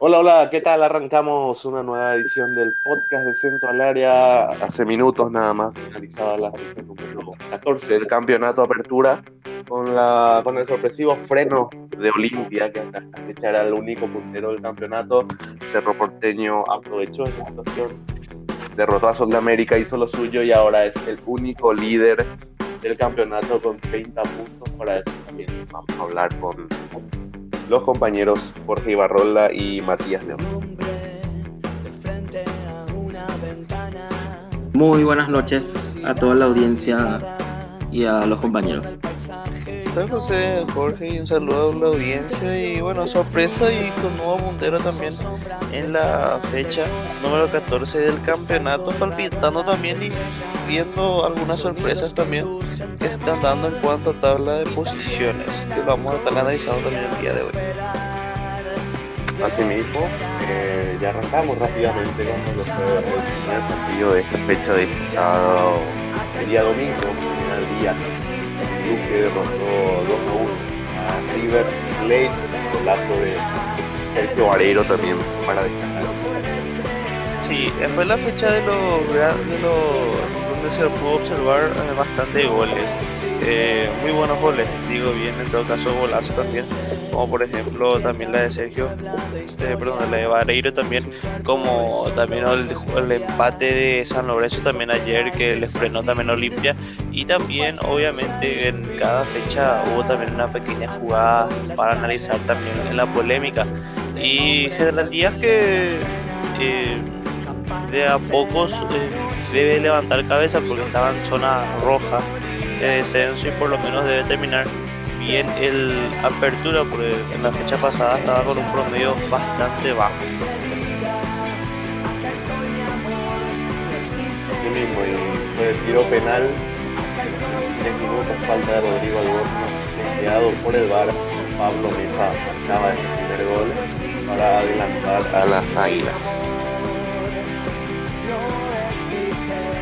Hola, hola, ¿qué tal? Arrancamos una nueva edición del podcast de Centro al Área. Hace minutos nada más finalizaba la número 14 del campeonato Apertura con, la, con el sorpresivo freno de Olimpia, que hasta fecha era el único puntero del campeonato. Cerro Porteño aprovechó esta situación, derrotó a Sol de América, hizo lo suyo y ahora es el único líder del campeonato con 30 puntos. Para eso también vamos a hablar con los compañeros Jorge Ibarrola y Matías León. Muy buenas noches a toda la audiencia y a los compañeros. Soy José, Jorge y un saludo a la audiencia y bueno, sorpresa y con nuevo puntero también en la fecha número 14 del campeonato, palpitando también y viendo algunas sorpresas también que se están dando en cuanto a tabla de posiciones, que vamos a estar analizando también el día de hoy. Asimismo, eh, ya arrancamos rápidamente con los, el partido de esta fecha de el día domingo, el día Duque derrotó 2 a 1 a River Plate, golazo de Sergio Vareiro también para destacar. Sí, fue la fecha de los, de los donde se pudo observar eh, bastante goles. Eh, muy buenos goles, digo bien, en todo caso golazo también, como por ejemplo también la de Sergio, eh, perdón, la de Vareiro también, como también el, el, empate de San Lorenzo también ayer que les frenó también Olimpia y también obviamente en cada fecha hubo también una pequeña jugada para analizar también en la polémica y General Díaz que eh, de a pocos eh, debe levantar cabeza porque estaba en zona roja de descenso y por lo menos debe terminar bien el apertura porque en la fecha pasada estaba con un promedio bastante bajo. Sí mismo, y fue el tiro penal, 3 minutos falta de Rodrigo Alborno, creado por el VAR, Pablo Mesa acaba de primer gol para adelantar a las águilas.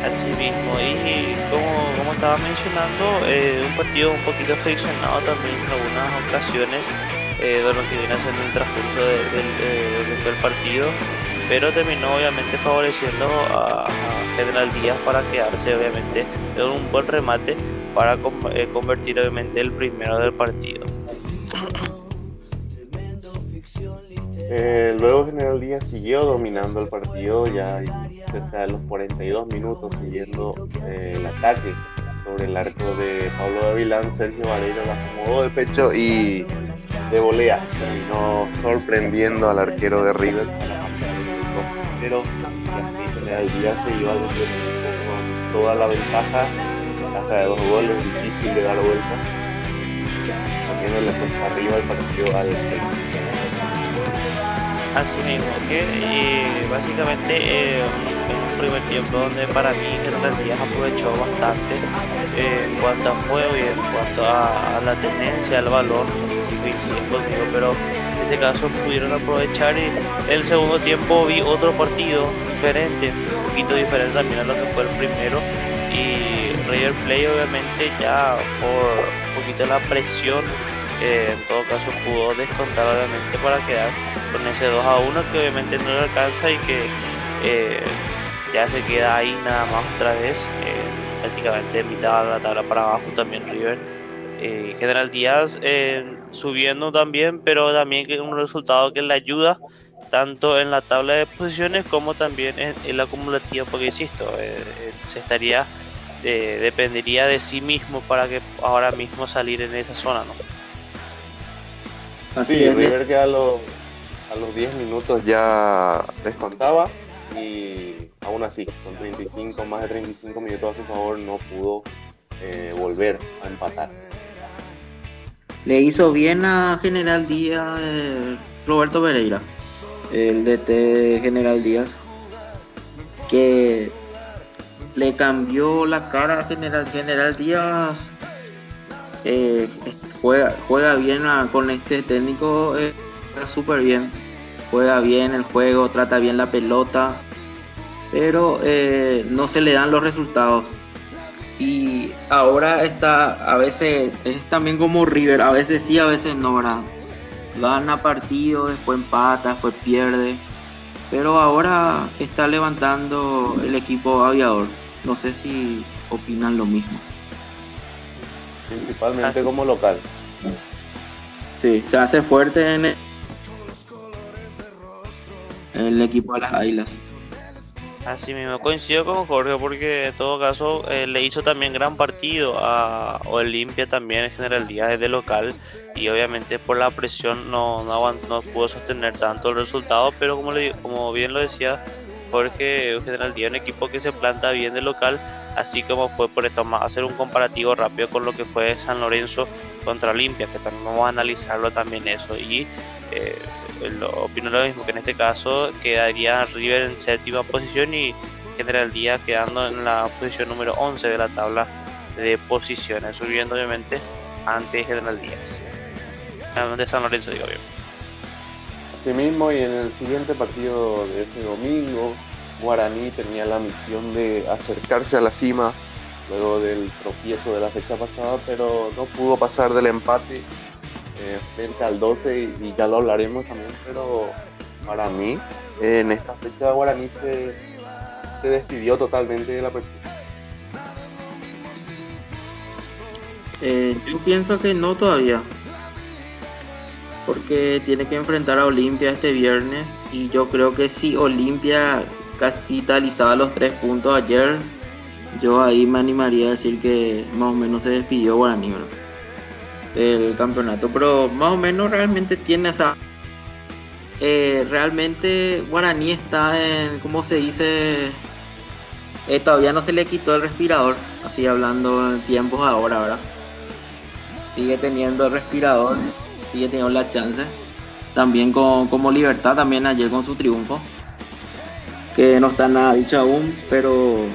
Así mismo, y como, como estaba mencionando, eh, un partido un poquito friccionado también en algunas ocasiones eh, de lo que viene haciendo el transcurso de, de, de, del partido, pero terminó obviamente favoreciendo a, a, General Díaz para quedarse obviamente en un buen remate para eh, convertir obviamente el primero del partido. Eh, luego General Díaz siguió dominando el partido ya cerca de los 42 minutos siguiendo eh, el ataque sobre el arco de Pablo Davilán, Sergio Vareiro la acomodó de pecho y de volea. Terminó sorprendiendo al arquero de River pero General Díaz se iba con toda la ventaja ventaja de dos goles difícil de dar vuelta. Poniéndole cuesta arriba el partido al Así mismo, que eh, básicamente eh, en un primer tiempo donde para mí General Díaz aprovechó bastante eh, en cuanto a juego y en cuanto a, la tendencia, al balón, si coinciden conmigo, pero en este caso pudieron aprovechar y el segundo tiempo vi otro partido diferente, un poquito diferente también a lo que fue el primero y River Play obviamente ya por un poquito la presión eh, en todo caso pudo descontar obviamente para quedar con ese 2 a 1 que obviamente no le alcanza y que eh, ya se queda ahí nada más otra vez eh, prácticamente mitad de la tabla para abajo también River General Díaz subiendo también pero también un resultado que le ayuda tanto en la tabla de posiciones como también en, en la acumulativa porque insisto se estaría dependería de sí mismo para que ahora mismo salir en esa zona ¿no? Así sí, es, River que a los, a los 10 minutos ya descontaba y aún así, con 35, más de 35 minutos a su favor, no pudo eh, volver a empatar. Le hizo bien a General Díaz eh, Roberto Pereira, el DT de General Díaz, que le cambió la cara a General, General Díaz. Eh, juega, juega bien con este técnico, eh, juega súper bien. Juega bien el juego, trata bien la pelota, pero eh, no se le dan los resultados. Y ahora está, a veces es también como River, a veces sí, a veces no, ¿verdad? gana partido, después empata, después pierde. Pero ahora está levantando el equipo aviador. No sé si opinan lo mismo. Principalmente como local. Sí, se hace fuerte en el, el equipo de las Águilas. Así mismo, coincido con Jorge porque en todo caso eh, le hizo también gran partido a Olimpia también en General Díaz desde local y obviamente por la presión no, no, no, pudo sostener tanto el resultado, pero como, le, como bien lo decía Jorge, General Díaz es un equipo que se planta bien de local, así como fue por esto, hacer un comparativo rápido con lo que fue San Lorenzo contra Olimpia, que también vamos a analizarlo también eso y eh, opino lo mismo que en este caso quedaría River en séptima posición y General Díaz quedando en la posición número 11 de la tabla de posiciones, subiendo obviamente ante General Díaz. De San Lorenzo, digo bien. Asimismo, y en el siguiente partido de ese domingo, Guaraní tenía la misión de acercarse a la cima luego del tropiezo de la fecha pasada, pero no pudo pasar del empate eh, frente al 12 y, ya lo hablaremos también, pero para mí en esta fecha Guaraní se, se despidió totalmente de la partida. Eh, yo pienso que no todavía, porque tiene que enfrentar a Olimpia este viernes y yo creo que si Olimpia capitalizaba los tres puntos ayer, yo ahí me animaría a decir que más o menos se despidió Guaraní el campeonato, pero más o menos realmente tiene esa... Eh, realmente Guaraní está en, ¿cómo se dice? Eh, todavía no se le quitó el respirador, así hablando en tiempos ahora, ¿verdad? Sigue teniendo el respirador, sigue teniendo la chance. También con, como Libertad, también ayer con su triunfo. Que no está nada dicho aún, pero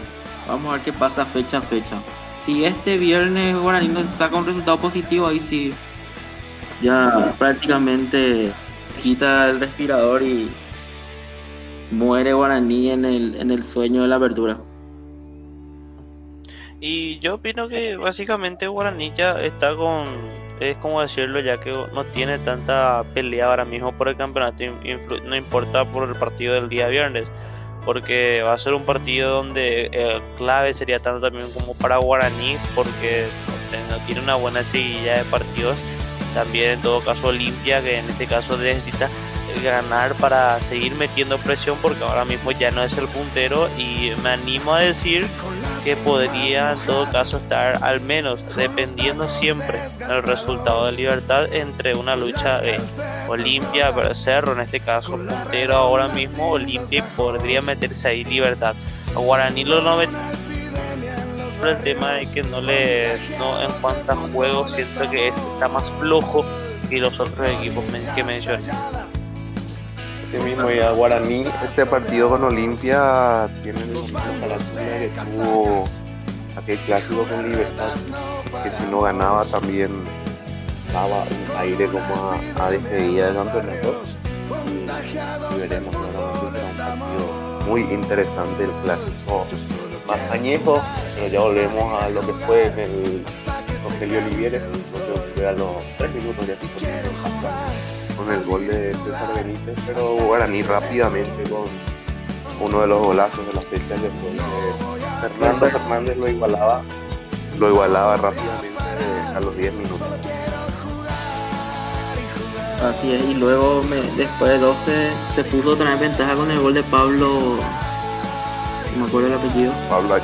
vamos a ver qué pasa fecha a fecha si este viernes Guaraní no saca un resultado positivo, ahí sí ya prácticamente quita el respirador y muere Guaraní en el, en el sueño de la apertura. Y yo opino que básicamente Guaraní ya está con, es como decirlo, ya que no tiene tanta pelea ahora mismo por el campeonato, no importa por el partido del día viernes porque va a ser un partido donde eh, clave sería tanto también como para Guaraní porque no, tiene una buena seguilla de partidos. También en todo caso Olimpia que en este caso necesita ganar para seguir metiendo presión porque ahora mismo ya no es el puntero y me animo a decir que podría en todo caso estar al menos dependiendo siempre del resultado de libertad entre una lucha de Olimpia Cerro en este caso puntero ahora mismo Olimpia podría meterse ahí libertad. A Guaraní lo no por el tema de que no le no en cuanto a juegos siento que está más flojo que los otros equipos que mencioné mismo y a Guaraní, este partido con Olimpia tiene la característica que tuvo aquel clásico con Libertad, que si no ganaba también daba un aire como a, despedida del campeonato. Y, veremos nuevamente un partido muy interesante el clásico más añejo, pero ya volvemos a lo que fue en el Rogelio Olivieres, que a los tres minutos ya con el gol de César Benítez, pero Guaraní rápidamente con uno de los golazos de la fecha después de Fernando Fernández lo igualaba, lo igualaba rápidamente a los 10 minutos. Así es, y luego después de 12 se puso otra vez ventaja con el gol de Pablo, no me acuerdo el apellido. Pablo,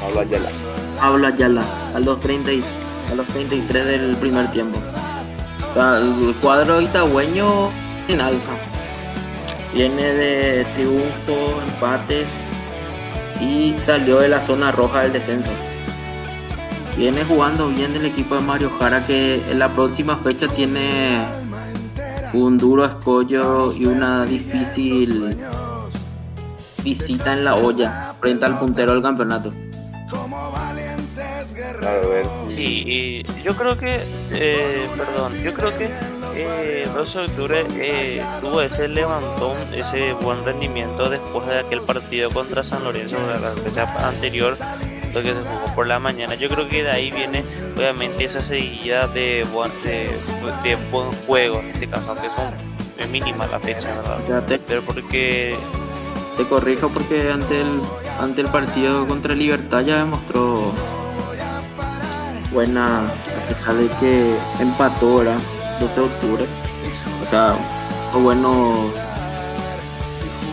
Pablo Ayala. Pablo Ayala, a los, 30 a los 33 del primer tiempo. O sea, el cuadro itagüeño en alza. Viene de triunfo, empates y salió de la zona roja del descenso. Viene jugando bien el equipo de Mario Jara que en la próxima fecha tiene un duro escollo y una difícil visita en la olla frente al puntero del campeonato. Sí, y yo creo que, eh, perdón, yo creo que eh, 12 de octubre eh, tuvo ese levantón, ese buen rendimiento después de aquel partido contra San Lorenzo la fecha anterior, lo que se jugó por la mañana. Yo creo que de ahí viene obviamente esa seguida de buen, de, de buen juego, en este caso, aunque son mínima la fecha, ¿verdad? Pero porque... Te corrijo porque ante el, ante el partido contra Libertad ya demostró buena, a pesar de que empató, ¿verdad? 12 de octubre. O sea, buenos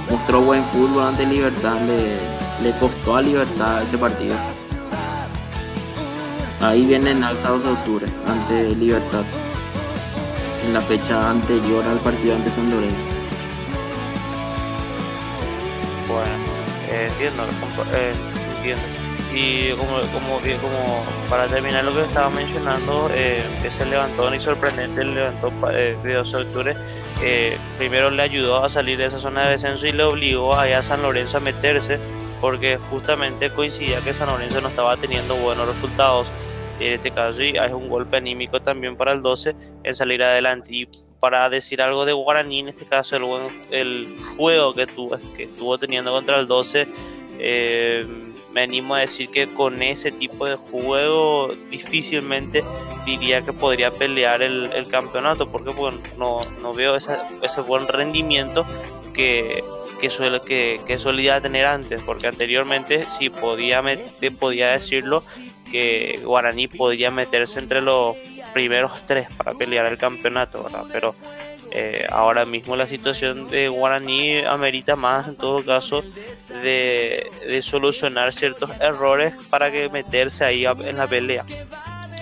mostró buen fútbol ante Libertad, le, le costó a Libertad ese partido. Ahí viene en alza de octubre ante Libertad, en la fecha anterior al partido ante San Lorenzo. Bueno, eh, entiendo, eh, entiendo. Y como, como, como para terminar lo que estaba mencionando, eh, ese levantón y sorprendente el levantón eh, de 12 de octubre eh, primero le ayudó a salir de esa zona de descenso y le obligó a San Lorenzo a meterse porque justamente coincidía que San Lorenzo no estaba teniendo buenos resultados. En este caso y es un golpe anímico también para el 12 en salir adelante. Y para decir algo de Guaraní en este caso el, el juego que tuvo, que estuvo teniendo contra el 12 eh, me animo a decir que con ese tipo de juego difícilmente diría que podría pelear el, campeonato porque no, no veo ese buen rendimiento que, que, suele, que, que, solía tener antes, porque anteriormente sí podía, podía decirlo que Guaraní podía meterse entre los primeros tres para pelear el campeonato, ¿verdad? pero eh, ahora mismo la situación de Guaraní amerita más en todo caso de, de solucionar ciertos errores para que meterse ahí en la pelea.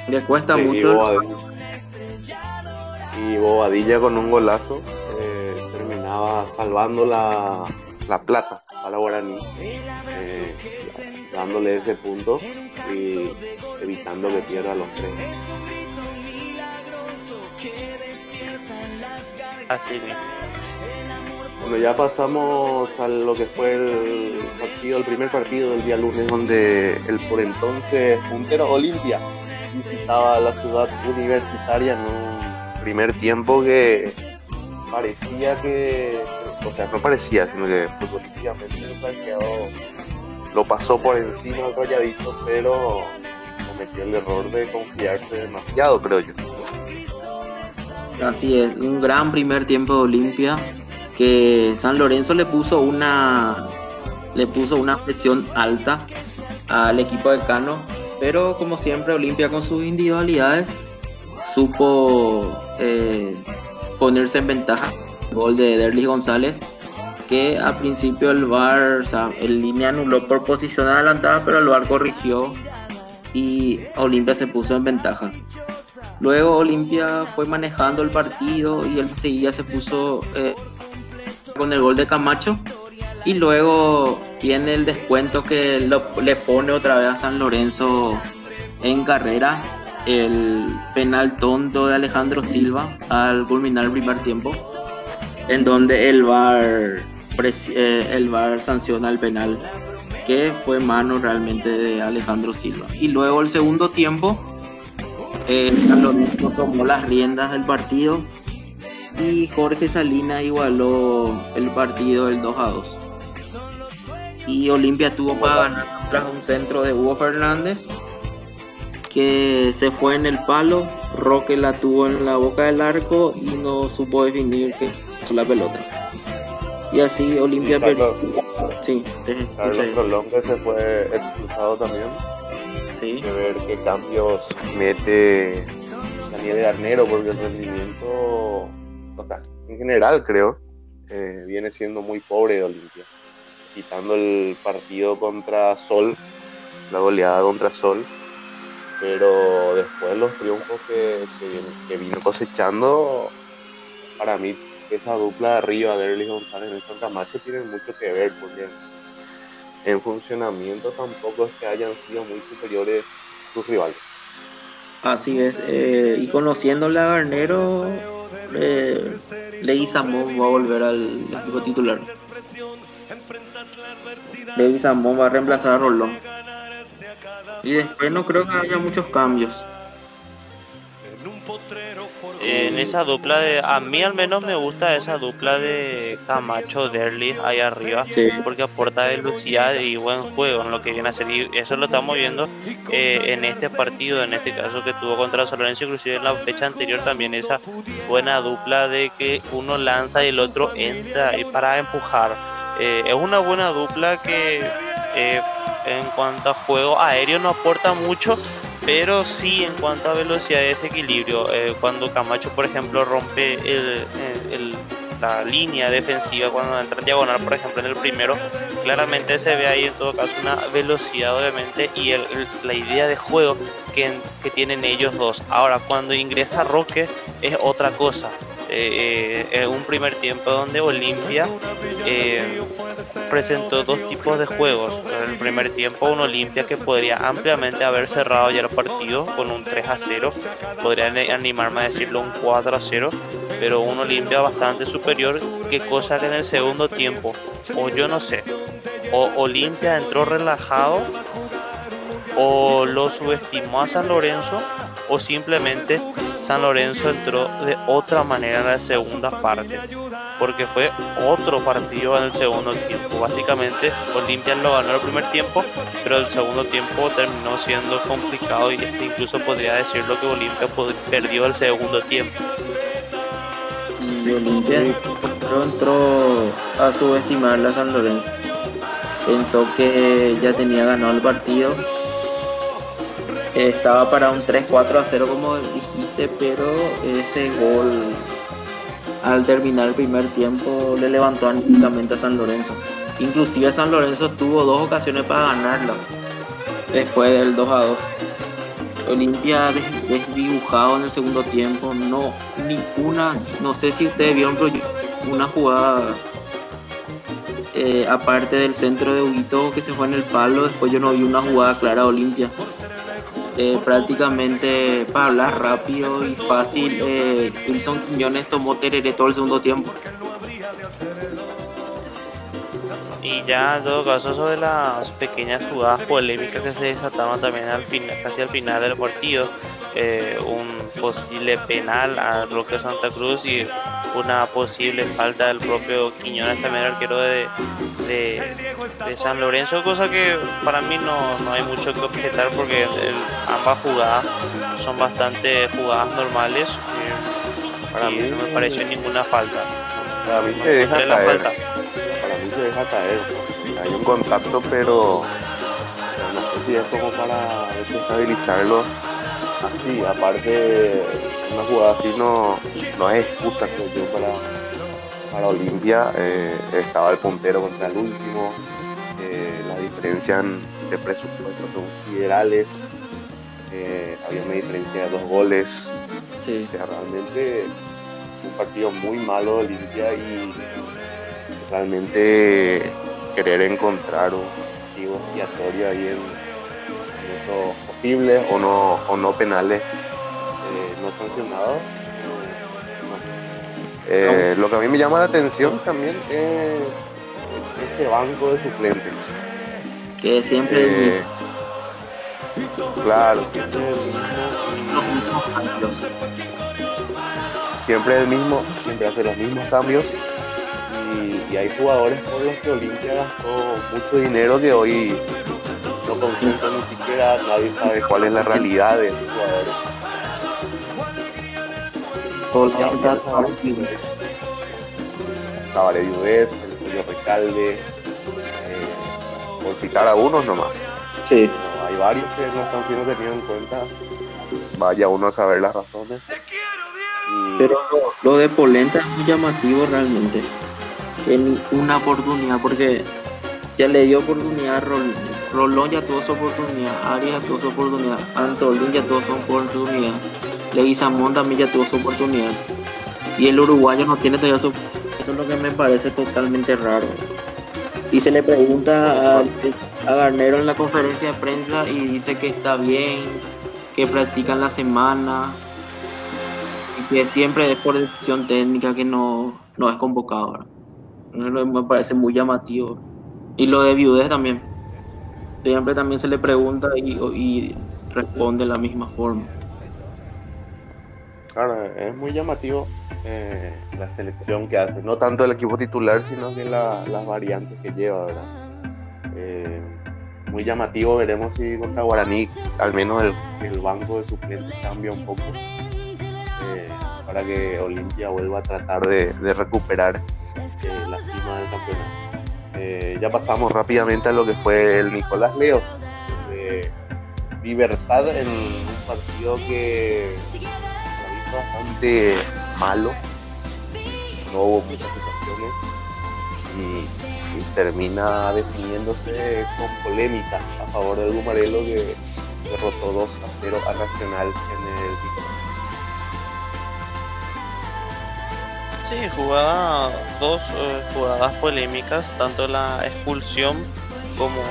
Le cuesta mucho. Y Bobadilla, con un golazo eh, terminaba salvando la, la plata a la Guaraní, eh, dándole ese punto y evitando que pierda los tres. Así mismo. Bueno, ya pasamos a lo que fue el partido, el primer partido del día lunes, donde el por entonces puntero Olimpia visitaba la ciudad universitaria en un primer tiempo que parecía que, o sea, no parecía, sino que futbolísticamente el lo pasó por encima del rayadito, pero cometió el error de confiarse demasiado, creo yo. Así es, un gran primer tiempo de Olimpia que San Lorenzo le puso una le puso una presión alta al equipo de Cano, pero como siempre Olimpia con sus individualidades supo eh, ponerse en ventaja. Gol de Derlis González, que a principio el VAR, o sea, el línea anuló por posición adelantada, pero el VAR corrigió y Olimpia se puso en ventaja. Luego Olimpia fue manejando el partido y él seguía se puso eh, con el gol de Camacho. Y luego tiene el descuento que le pone otra vez a San Lorenzo en carrera. El penal tonto de Alejandro Silva al culminar el primer tiempo. En donde el VAR, eh, el VAR sanciona el penal. Que fue mano realmente de Alejandro Silva. Y luego el segundo tiempo eh, tomó las riendas del partido y Jorge Salinas igualó el partido del 2 a 2. Y Olimpia tuvo para ganar tras un centro de Hugo Fernández que se fue en el palo, Roque la tuvo en la boca del arco y no supo definir que la pelota. Y así Olimpia perdió. Sí, Carlos se fue expulsado también sí. de ver qué cambios mete Daniel Garnero, porque el rendimiento, o en general creo, eh, viene siendo muy pobre de Olimpia. Quitando el partido contra Sol, la goleada contra Sol, pero después los triunfos que, que, vino cosechando, para mí esa dupla de arriba, Derlis González y Nelson Camacho, tienen mucho que ver, porque en funcionamiento tampoco es que hayan sido muy superiores sus rivales. Así es, eh, y conociéndole a Garnero, eh, Leguizamón va a volver al equipo titular. Leguizamón va a reemplazar a Rolón. Y después no creo que haya muchos cambios. en esa dupla de. A mí al menos me gusta esa dupla de Camacho Derly ahí arriba. Porque aporta velocidad y buen juego en lo que viene a ser. Y eso lo estamos viendo eh, en este partido, en este caso que tuvo contra San Lorenzo, inclusive en la fecha anterior también esa buena dupla de que uno lanza y el otro entra y para empujar. Eh, es una buena dupla que eh, en cuanto a juego aéreo no aporta mucho, pero sí en cuanto a velocidad y desequilibrio. Eh, cuando Camacho, por ejemplo, rompe el, la línea defensiva, cuando entra en diagonal, por ejemplo, en el primero, claramente se ve ahí en todo caso una velocidad, obviamente, y la idea de juego que, que tienen ellos dos. Ahora, cuando ingresa Roque, es otra cosa. Eh, eh, un primer tiempo donde Olimpia eh, presentó dos tipos de juegos. En el primer tiempo un Olimpia que podría ampliamente haber cerrado ya el partido con un 3 a 0, podría animarme a decirlo un 4 a 0, pero un Olimpia bastante superior, que cosa que en el segundo tiempo, o yo no sé, o Olimpia entró relajado o lo subestimó a San Lorenzo o simplemente San Lorenzo entró de otra manera en la segunda parte, porque fue otro partido en el segundo tiempo. Básicamente, Olimpia lo ganó el primer tiempo, pero el segundo tiempo terminó siendo complicado y este incluso podría decirlo que Olimpia perdió el segundo tiempo. Y Olimpia entró a subestimar a San Lorenzo. Pensó que ya tenía ganado el partido estaba para un 3-4 a 0 como dijiste, pero ese gol al terminar el primer tiempo le levantó anímicamente a San Lorenzo. Inclusive San Lorenzo tuvo dos ocasiones para ganarla después del 2 a 2. Olimpia desdibujado en el segundo tiempo, no ni una, no sé si ustedes vieron una jugada eh, aparte del centro de Huguito que se fue en el palo, después yo no vi una jugada clara de Olimpia. Eh, prácticamente para hablar rápido y fácil, eh, Wilson Quiñones tomó tereré todo el segundo tiempo. Y ya en todo caso sobre las pequeñas jugadas polémicas que se desataron también al final, casi al final del partido, eh, un posible penal a Roque Santa Cruz y una posible falta del propio Quiñones también arquero de, de, San Lorenzo, cosa que para mí no, no hay mucho que objetar porque ambas jugadas son bastante jugadas normales eh, para y mí, no me pareció ninguna falta. Para mí se deja caer. Falta. Se deja caer. Hay un contacto, pero, no sé si es como para desestabilizarlo así. Aparte, una jugada así no, no es excusa creo para para Olimpia eh, estaba el puntero contra el último, eh, la diferencia de presupuestos son considerables, eh, había una diferencia de dos goles, sí. realmente un partido muy malo de Olimpia y realmente querer encontrar un motivo expiatorio ahí en, esos posibles o no, o no penales no sancionados eh, lo que a mí me llama la atención también es ese banco de suplentes. Que siempre eh, Claro, siempre el mismo, siempre hace los mismos cambios. Y, hay jugadores por los que Olimpia gastó mucho dinero que hoy no consulta ni siquiera, nadie sabe cuál es la realidad de esos jugadores el Cabaret el Julio Recalde, eh, por citar a unos nomás. Sí. hay varios que no están siendo tenidos en cuenta. Vaya uno a saber las razones. Pero lo, de Polenta es muy llamativo realmente. Que ni una oportunidad, porque ya le dio oportunidad a Rolón, ya tuvo su oportunidad, Arias tuvo su oportunidad, Antolín ya tuvo su oportunidad. Leguizamón también ya tuvo su oportunidad. Y el uruguayo no tiene todavía su... Eso es lo que me parece totalmente raro. Y se le pregunta a, a Garnero en la conferencia de prensa y dice que está bien, que practican la semana y que siempre es por decisión técnica que no, no es convocado. Me parece muy llamativo. Y lo de Viudez también. Siempre también se le pregunta y, responde de la misma forma. Claro, eh, es muy llamativo eh, la selección que hace. No tanto el equipo titular, sino que las variantes que lleva, ¿verdad? Eh, muy llamativo, veremos si contra Guaraní al menos el, banco de suplentes cambia un poco para que Olimpia vuelva a tratar de, recuperar la cima del campeonato. ya pasamos rápidamente a lo que fue el Nicolás Leos. Libertad en un partido que bastante malo. No hubo muchas situaciones y, termina definiéndose con polémica a favor de Gumarelo que derrotó 2 a 0 a Nacional en el Sí, jugaba dos eh, jugadas polémicas, tanto la expulsión como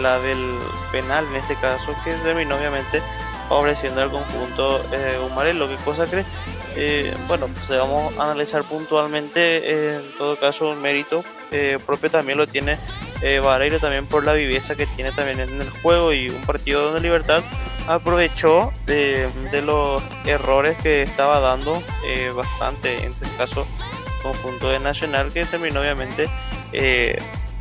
la del penal en este caso, que terminó obviamente favoreciendo al conjunto eh, Humarelo. ¿Qué cosa crees? Eh, bueno, pues vamos a analizar puntualmente, en todo caso, un mérito eh, propio también lo tiene eh, Vareiro también por la viveza que tiene también en el juego y un partido donde Libertad aprovechó de, los errores que estaba dando eh, bastante, en este caso, conjunto de Nacional que terminó obviamente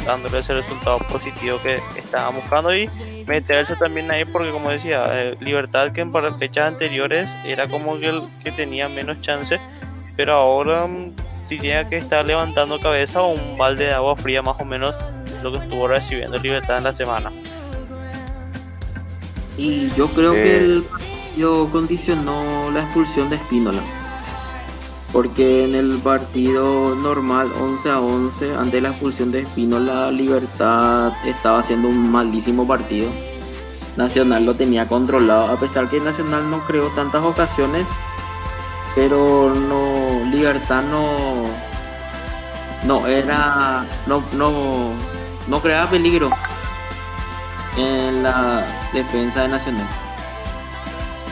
dándole ese resultado positivo que estaba buscando y meterse también ahí porque como decía eh, Libertad que en para fechas anteriores era como que el que tenía menos chance pero ahora um, que estar levantando cabeza o un balde de agua fría más o menos lo que estuvo recibiendo Libertad en la semana y yo creo que el partido condicionó la expulsión de Espínola. Porque en el partido normal 11 a 11 ante la expulsión de Espino la Libertad estaba haciendo un malísimo partido. Nacional lo tenía controlado a pesar que Nacional no creó tantas ocasiones pero no Libertad no no era no no no creaba peligro en la defensa de Nacional.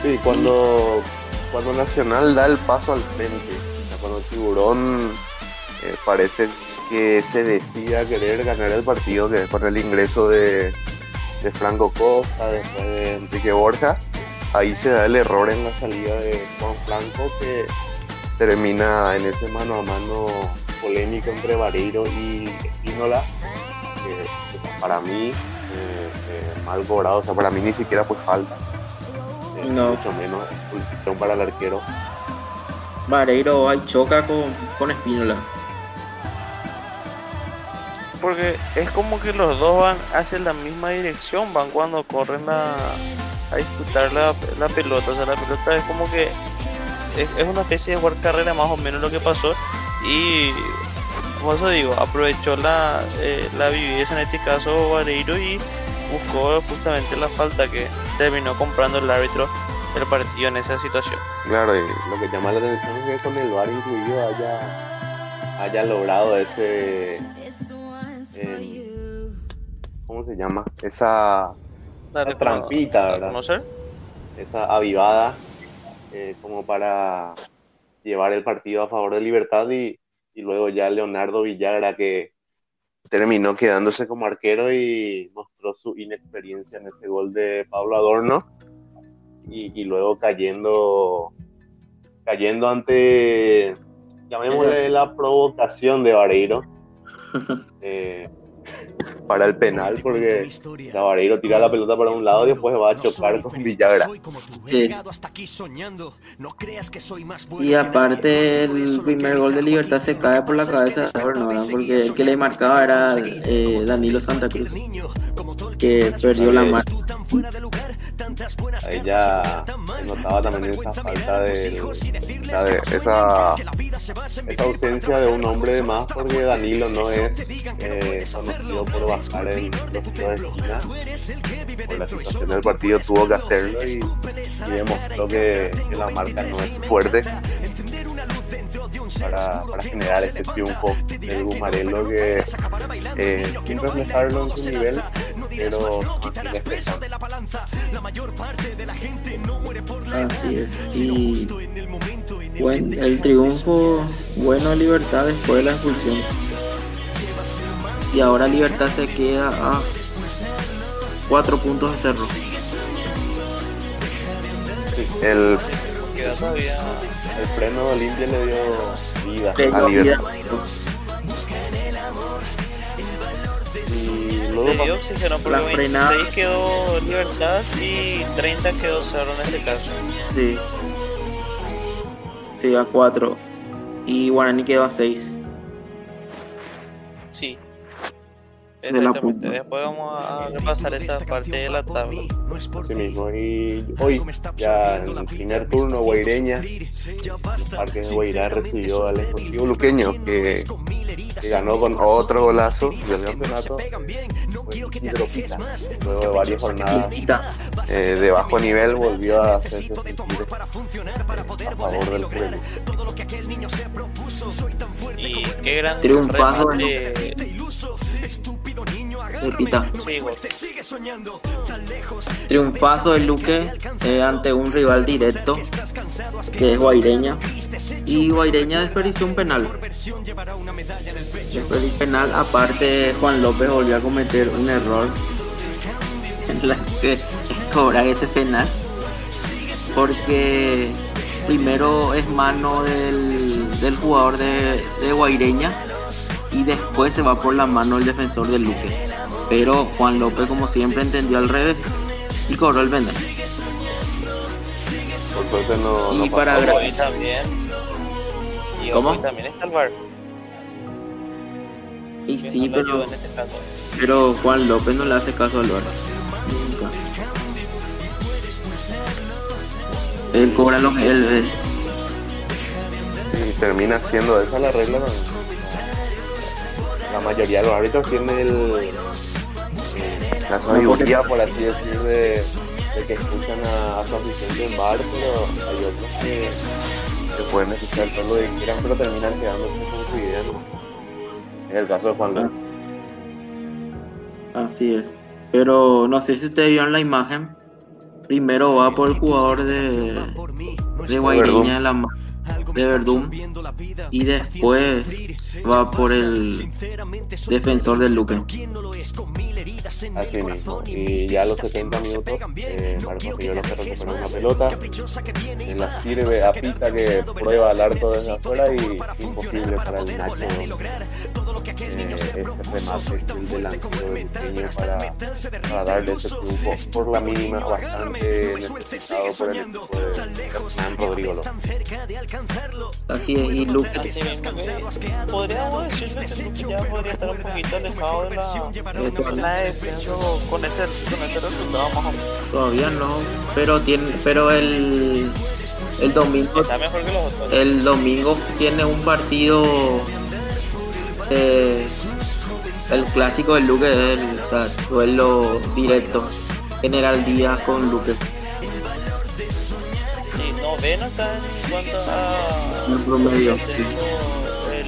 Sí cuando cuando Nacional da el paso al frente cuando Tiburón eh, parece que se decía querer ganar el partido que con el ingreso de, Franco Costa, después de Enrique Borja, ahí se da el error en la salida de Juan Franco que termina en ese mano a mano polémico entre Vareiro y Espínola, que, para mí eh, eh, mal cobrado, o sea, para mí ni siquiera fue falta, mucho menos expulsión para el arquero. Vareiro ahí choca con, con Espínola. Porque es como que los dos van hacia la misma dirección, van cuando corren a, a disputar la, pelota. O sea, la pelota es como que es, una especie de jugar carrera más o menos lo que pasó. Y como eso digo, aprovechó la, eh, la en este caso Vareiro y buscó justamente la falta que terminó comprando el árbitro el partido en esa situación. Claro, y lo que llama la atención es que con el VAR incluido haya, haya logrado ese... Em, ¿Cómo se llama? Esa, trampita, ¿verdad? Esa avivada eh, como para llevar el partido a favor de Libertad y, y luego ya Leonardo Villagra que terminó quedándose como arquero y mostró su inexperiencia en ese gol de Pablo Adorno y, luego cayendo, cayendo ante, llamémosle la provocación de Vareiro. Eh, para el penal porque Vareiro tira la pelota para un lado y después va a chocar con Villagra. Y aparte el primer gol de Libertad se cae por la cabeza de porque el que le marcaba era eh, Danilo Santa Cruz, que perdió la mano. Ahí ya notaba también esa falta de, esa, ausencia de un hombre de más porque Danilo no es eh, conocido por bajar en los tiros de esquina. Por la situación del partido tuvo que hacerlo y, demostró que, la marca no es fuerte para, para generar este triunfo del Gumarelo que eh, sin reflejarlo en su nivel pero Así es. Y bueno, el triunfo bueno Libertad después de la expulsión. Y ahora Libertad se queda a cuatro puntos de cerro. El. El freno de Olimpia le dio vida Tengo a vida. Libertad. Y Le dio oxígeno porque La 26 frenada. quedó Libertad y 30 quedó Cerro en este caso. Sí. Sí, a 4. Y Guaraní quedó a 6. Sí. De la Exactamente. punta. Después vamos a repasar esa parte de la tabla. Así mismo. Y hoy, ya en el primer turno, Guaireña, el Parque de Guairá recibió al Esportivo Luqueño, que, que ganó con otro golazo del campeonato. Fue Isidro Pita. Luego de varias jornadas eh, de bajo nivel, volvió a hacerse sentir eh, a favor del Juvenil. Y qué gran Triunfazo. Triunfazo de Luque eh, ante un rival directo que es Guaireña. Y Guaireña desperdició un penal. Desperdició un penal. Aparte, Juan López volvió a cometer un error en la que cobrar ese penal. Porque primero es mano del, del jugador de, de Guaireña y después se va por la mano el defensor del Luque. Pero Juan López, como siempre, entendió al revés y cobró el. Por suerte no, Y para pasó. Hoy también. Y ¿Cómo? hoy también está el bar. Y que sí, no pero, este pero Juan López no le hace caso al VAR. Nunca. Él cobra lo que él ve. Y termina siendo esa la regla. ¿no? La mayoría de los árbitros tienen el, la sabiduría, por así decir, de, de que escuchan a, a su asistente en bar, pero hay otros que, que pueden escuchar todo lo que quieran, pero terminan quedándose con su idea. ¿no? Es el caso de Juan López. Así es. Pero no sé si ustedes vieron la imagen. Primero va por el jugador de, de Guaireña de la ma- de Verdún y después va por el defensor del Luque. Así mismo. Y ya a los 70 minutos, eh, Marcos Figueroa se recupera una pelota, se la sirve a Pita que prueba al arco desde afuera y imposible para el Nacho eh, ese remate del delantero del pequeño para, para darle ese triunfo por la mínima bastante necesitado por el equipo de Hernán Rodrigo López. Así es, y Luque Así mismo que podríamos decirle que ya podría estar un poquito alejado de la, de la descenso con este, con este resultado más o menos. todavía no, pero tiene, pero el el domingo Está mejor que los otros. el domingo tiene un partido eh, el clásico del Luque del o sea, duelo directo General Díaz con Luque Sí, noveno está en cuanto a En promedio, descenso,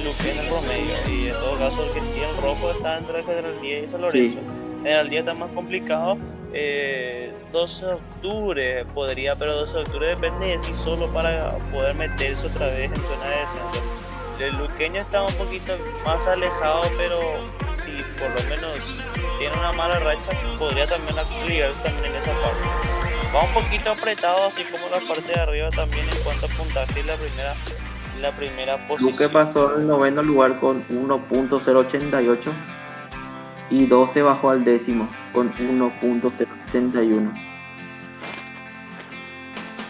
el promedio. Y en todo caso, el que sí en rojo está entre General Díaz y San Lorenzo. General Díaz está más complicado. Eh, 12 de octubre podría, pero 12 de octubre depende de sí solo para poder meterse otra vez en zona de descenso. El luqueño está un poquito más alejado, pero si por lo menos tiene una mala racha, podría también ligarse también en esa parte. Va un poquito apretado, así como la parte de arriba también en cuanto a puntaje y la primera, la primera posición. Luque pasó al noveno lugar con 1.088 y 12 bajó al décimo con 1.071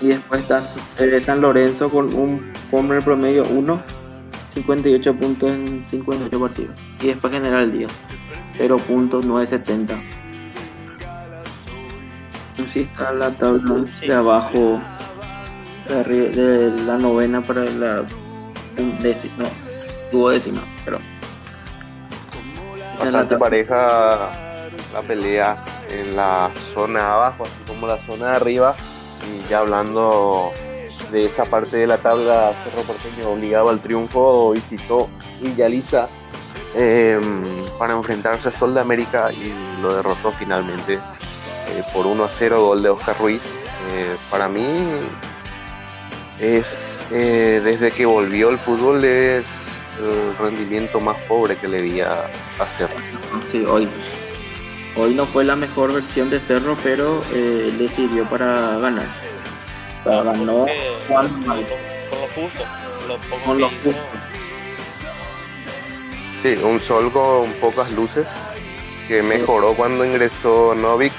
y después está eh, San Lorenzo con un el promedio 1 58 puntos en 58 partidos. Y después General Díaz 0.970 así está la tabla de abajo de, de la novena para la undécima, no, duodécima, pero Bastante pareja la pelea en la zona de abajo, así como la zona de arriba. Y ya hablando de esa parte de la tabla, Cerro Porteño obligado al triunfo, visitó Villaliza eh, para enfrentarse a Sol de América y lo derrotó finalmente eh, por 1 a 0, gol de Oscar Ruiz. Eh, para mí es eh, desde que volvió el fútbol es el rendimiento más pobre que le vi a, a Cerro. Sí, hoy. Hoy no fue la mejor versión de Cerro, pero eh, le sirvió para ganar. O sea, ganó. Con lo justo, lo poco Con. Sí, un sol con pocas luces que mejoró cuando ingresó Novik,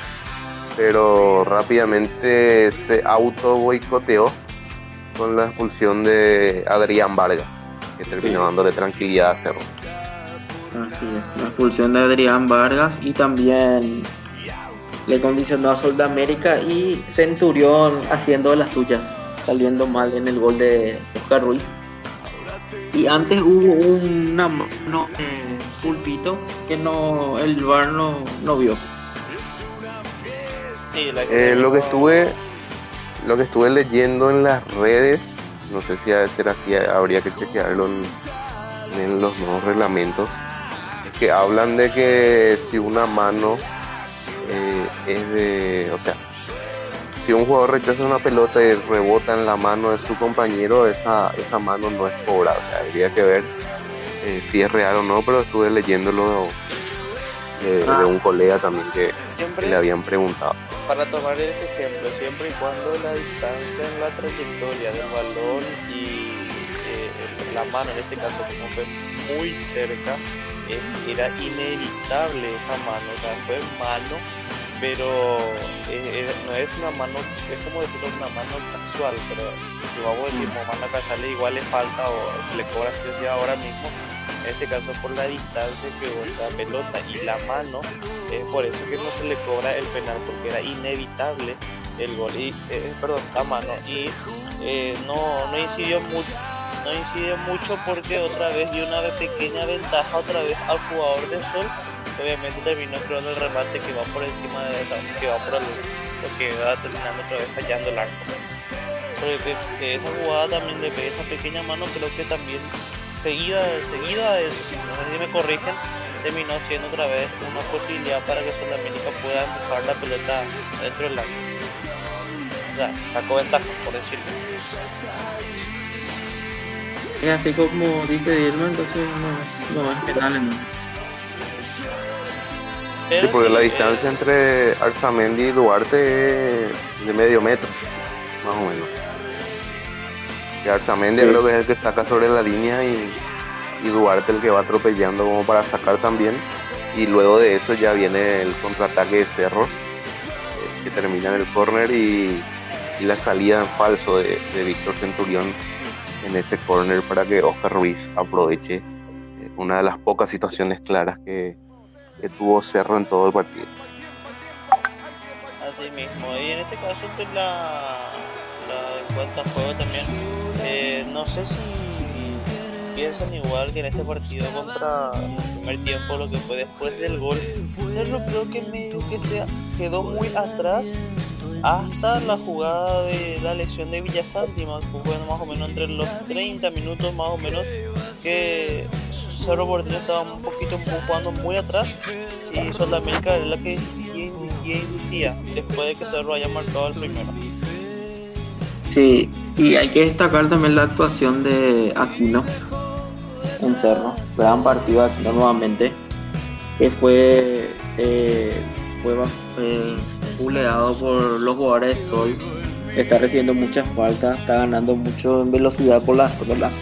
pero rápidamente se auto boicoteó con la expulsión de Adrián Vargas, que terminó Sí. dándole tranquilidad a Cerro. Así es, la expulsión de Adrián Vargas y también le condicionó a Sol de América y Centurión haciendo las suyas, saliendo mal en el gol de Oscar Ruiz. Y antes hubo una mano de Pulpito que no el VAR no, no vio. Sí, la Eh, lo que estuve lo que estuve leyendo en las redes, no sé si ha de ser así, habría que chequearlo en, en los nuevos reglamentos, que hablan de que si una mano eh, es de, o sea, si un jugador rechaza una pelota y rebota en la mano de su compañero, esa, esa mano no es cobrable. Habría que ver eh, si es real o no, pero estuve leyéndolo de, de un colega también que, le habían preguntado. Para tomar ese ejemplo, siempre y cuando la distancia en la trayectoria del balón y eh, la mano en este caso como fue muy cerca, eh, era inevitable esa mano, o sea, fue mano, pero eh, no es una mano, es como decirlo, una mano casual, pero si vamos a decir como mano casual igual le falta o se le cobra si ahora mismo, en este caso por la distancia que hubo la pelota y la mano, es por eso que no se le cobra el penal porque era inevitable el gol y eh, perdón la mano. Y eh, no, no incidió mucho no incidió mucho porque otra vez dio una pequeña ventaja otra vez al jugador de Sol. Obviamente terminó creando el remate que va por encima de o sea, que va por el, que va terminando otra vez fallando el arco. Que esa jugada también de esa pequeña mano creo que también seguida seguida de eso si no sé si me corrigen terminó siendo otra vez una posibilidad para que Sudamérica pueda empujar la pelota dentro del arco. O sea, sacó ventaja, por decirlo. Es así como dice Dilma, entonces no, no es penal en Pero Sí, porque sí, la eh, distancia entre Arzamendi y Duarte es de medio metro, más o menos. Y Arzamendi Sí. creo que es el que saca sobre la línea y, y Duarte el que va atropellando como para sacar también. Y luego de eso ya viene el contraataque de Cerro, eh, que termina en el córner y, y la salida en falso de, de Víctor Centurión en ese córner para que Oscar Ruiz aproveche eh, una de las pocas situaciones claras que, que tuvo Cerro en todo el partido. Así mismo. Y en este caso, la, la en cuanto a juego también, no sé si piensan igual que en este partido contra el primer tiempo, lo que fue después del gol. Cerro creo que medio que se quedó muy atrás hasta la jugada de la lesión de Villasanti, que fue más o menos entre los 30 minutos más o menos que Cerro Porteño estaba un poquito jugando muy atrás y Sudamérica era la que insistía, insistía, insistía después de que Cerro haya marcado el primero. Sí, y hay que destacar también la actuación de Aquino en Cerro. Gran partido de Aquino nuevamente. Que fue, eh, fue eh, buleado por los jugadores de Sol. Está recibiendo muchas faltas, está ganando mucho en velocidad por las, por las,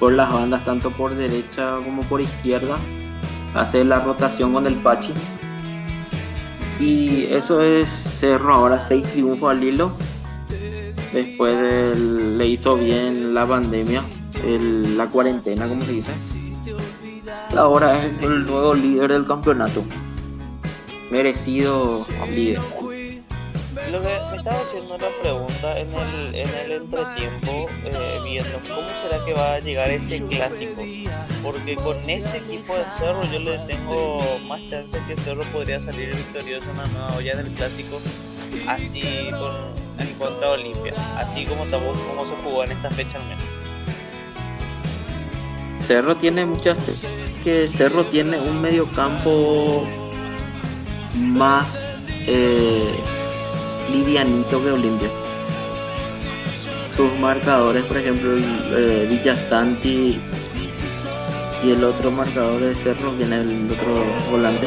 por las bandas, tanto por derecha como por izquierda. Hace la rotación con el Pachi. Y eso es Cerro ahora, seis triunfos al hilo después le hizo bien la pandemia, el- la cuarentena, como se dice. Ahora es el nuevo líder del campeonato. Merecido líder. Lo que me estaba haciendo una pregunta en el, en el entretiempo, eh, viendo cómo será que va a llegar ese clásico. Porque con este equipo de Cerro yo le tengo más chance que Cerro podría salir victorioso en una nueva olla del clásico, así con, en contra de Olimpia, así como, estamos- como se jugó en esta fecha menos. Cerro tiene muchas que Cerro tiene un mediocampo más eh, livianito que Olimpia. Sus marcadores, por ejemplo, eh, Villasanti y el otro marcador de Cerro, viene el otro volante.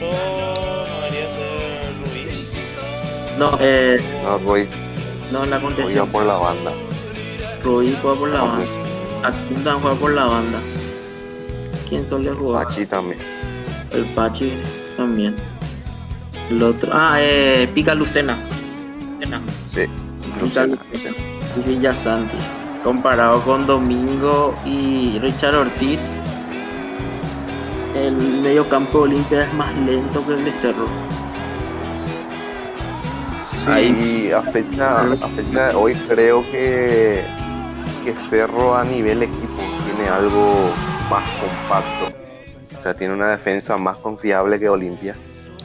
Caso no debería ser Ruiz. No, eh, No, Ruiz, no en la Ruiz va contención. por la banda. Ruiz juega por la banda. Apuntan juega por la banda. ¿Quién suele jugar? Pachi también. El Pachi también. El otro. Ah, eh, Pica Lucena. Lucena. Sí. Pica Lucena, Lucena. Y Villasanti. Comparado con Domingo y Richard Ortiz, el medio campo de Olimpia es más lento que el de Cerro. Sí, a fecha, a fecha de hoy creo que, que Cerro a nivel equipo tiene algo más compacto. O sea, tiene una defensa más confiable que Olimpia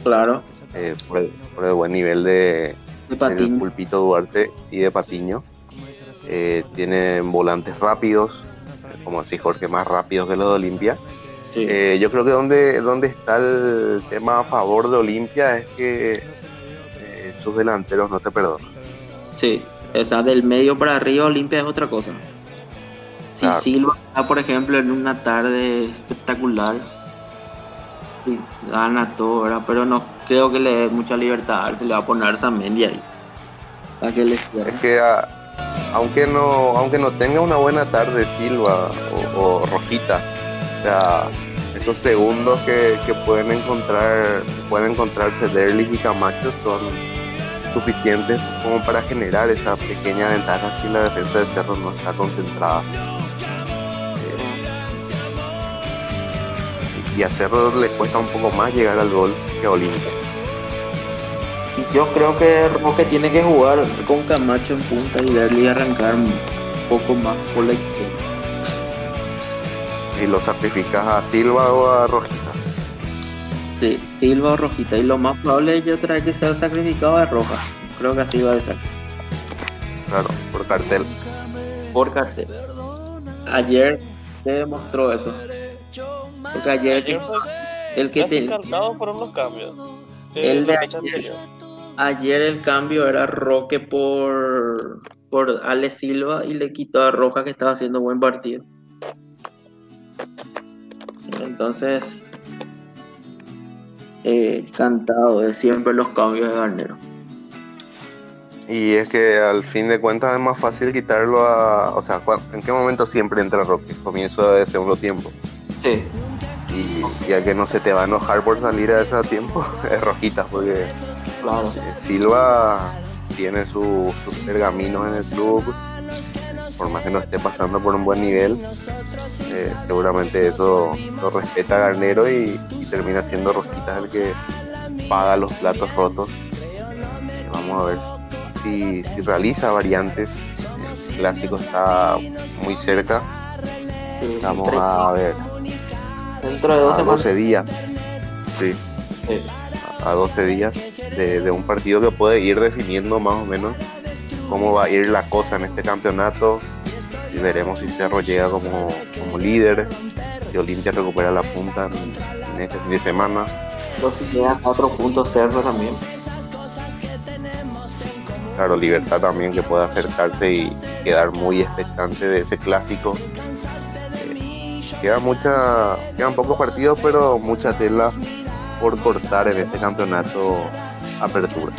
Claro. eh, por, el, por el buen nivel de, De del. Pulpito Duarte y de Patiño. Eh, tienen volantes rápidos, eh, como decís Jorge, más rápidos que los de Olimpia. Sí. Eh, yo creo que donde, donde está el tema a favor de Olimpia es que eh, sus delanteros no te perdonan. Sí, esa del medio para arriba Olimpia es otra cosa. Si Claro. Silva está, por ejemplo, en una tarde espectacular, sí, gana todo, ¿verdad? Pero no creo que le dé mucha libertad, se le va a poner Zamendi ahí. Que le. Es que a- aunque no aunque no tenga una buena tarde Silva o, o Rojita, sea, esos segundos que, que pueden encontrar pueden encontrarse Derlich y Camacho son suficientes como para generar esa pequeña ventaja si la defensa de Cerro no está concentrada. Eh, y a Cerro le cuesta un poco más llegar al gol que a Olimpia. Y yo creo que Roque tiene que jugar con Camacho en punta y darle arrancar un poco más por la izquierda. Y lo sacrificas a Silva o a Rojita. Sí, Silva o Rojita. Y lo más probable es yo traer que sea sacrificado a Roja. Creo que así va a ser. Claro, por cartel. por cartel. Ayer se demostró eso. Porque ayer, el que te- calcados fueron los cambios. El de ayer. ayer el cambio era Roque por por Ale Silva y le quitó a Roja que estaba haciendo buen partido. Entonces, eh, cantado de siempre los cambios de Garnero. Y es que al fin de cuentas es más fácil quitarlo a. O sea, ¿cuán- ¿en qué momento siempre entra Roque? Comienzo de segundo tiempo. Sí. Y ya que no se te va a enojar por salir a ese tiempo, es Rojita, porque Claro. eh, Silva tiene su- sus pergaminos en el club. Por más que no esté pasando por un buen nivel, eh, seguramente eso lo respeta Garnero y, y termina siendo Rojita el que paga los platos rotos. Eh, Vamos a ver si, si realiza variantes. El clásico está muy cerca. sí. Vamos a ver. Dentro de dos A semanas. 12 días. Sí, Sí. a 12 días de, de un partido que puede ir definiendo más o menos cómo va a ir la cosa en este campeonato. Y veremos si Cerro llega como, como líder, si Olimpia recupera la punta en, en este fin de semana. Entonces quedan cuatro puntos cerro también. Claro, Libertad también que puede acercarse y quedar muy expectante de ese clásico. Eh, queda mucha, quedan pocos partidos, pero mucha tela por cortar en este campeonato apertura.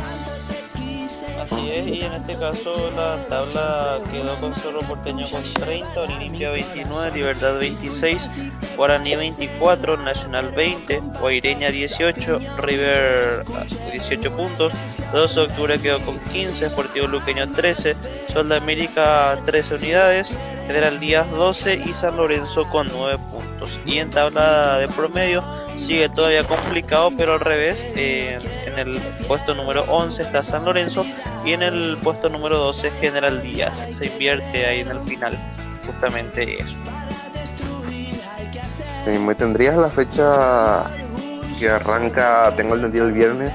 Y en este caso la tabla quedó con Cerro Porteño con 30, Olimpia 29, Libertad 26, Guaraní 24, Nacional 20, Guaireña 18, River ah, 18 puntos, 2 de octubre quedó con 15, Sportivo Luqueño 13, Sol de América 13 unidades, General Díaz 12 y San Lorenzo con 9 puntos. Y en tabla de promedio sigue todavía complicado, pero al revés, en el puesto número 11 está San Lorenzo y en el puesto número 12 General Díaz. Se invierte ahí en el final, justamente eso. Sí, ¿Me tendrías la fecha que arranca, tengo entendido el viernes?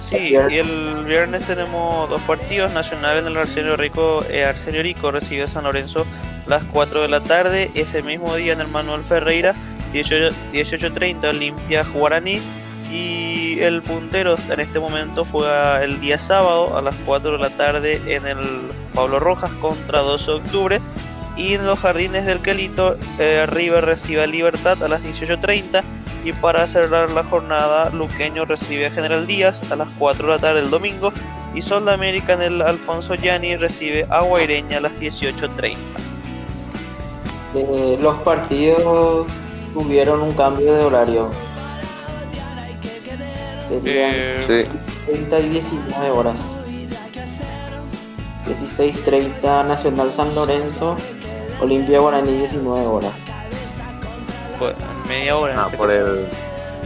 Sí, y el viernes tenemos dos partidos. Nacional en el Arsenio Rico, eh, Arsenio Rico recibe a San Lorenzo las 4 de la tarde. Ese mismo día en el Manuel Ferreira, 18 18.30 Olimpia Guaraní. Y el puntero en este momento juega el día sábado a las 4 de la tarde en el Pablo Rojas contra 12 de octubre. Y en los jardines del Quelito, eh, River recibe a Libertad a las 18.30 Y para cerrar la jornada, Luqueño recibe a General Díaz a las 4 de la tarde el domingo y Sol de América en el Alfonso Yani recibe a Guaireña a las 18.30. Eh, los partidos tuvieron un cambio de horario. Serían Eh, Sí, 30 y 19 horas. 16.30 Nacional San Lorenzo, Olimpia Guaraní 19 horas. pues, media hora. ah, por el,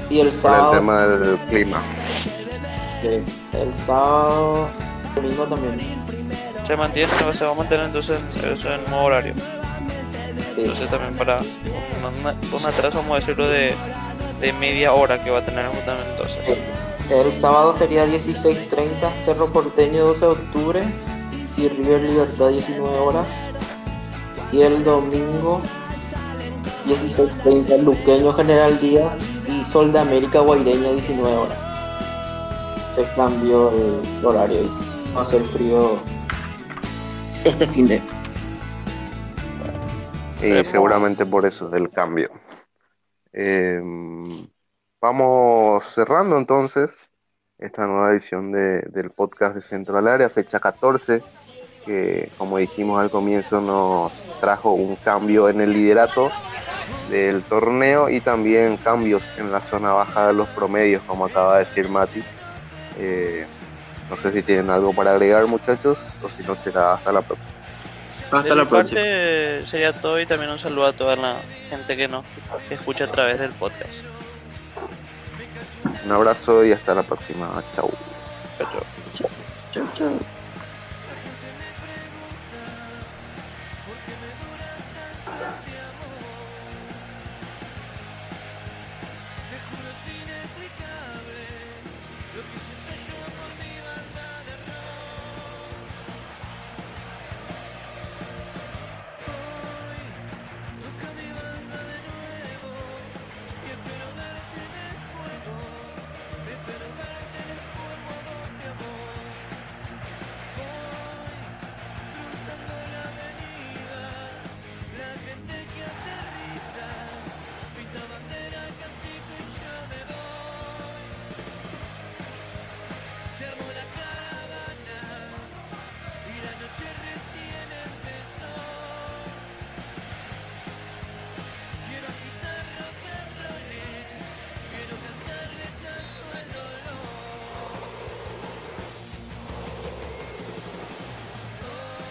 Y el por el sábado, tema del clima. sí, el sábado, domingo también. Se mantiene, se va a mantener entonces eso en nuevo horario. Sí. Entonces también para un, un atraso, vamos a decirlo, de, de media hora que va a tener justamente entonces. El sábado sería 16.30 Cerro Porteño 12 de octubre y River Libertad 19 horas. Y el domingo 16.30 Luqueño General Díaz y Sol de América Guaireña 19 horas. Se cambió el horario y va a ser frío este fin de Y Pero- seguramente por eso, del cambio. Eh, vamos cerrando entonces esta nueva edición de- del podcast de Centro al Área, fecha 14, que como dijimos al comienzo nos trajo un cambio en el liderato del torneo y también cambios en la zona baja de los promedios, como acaba de decir Mati. Eh, no sé si tienen algo para agregar muchachos o si no será hasta la próxima. Hasta de la mi próxima. parte sería todo y también un saludo a toda la gente que nos que escucha a través del podcast. Un abrazo y hasta la próxima. Chau. Chao, chao. Chau, chau.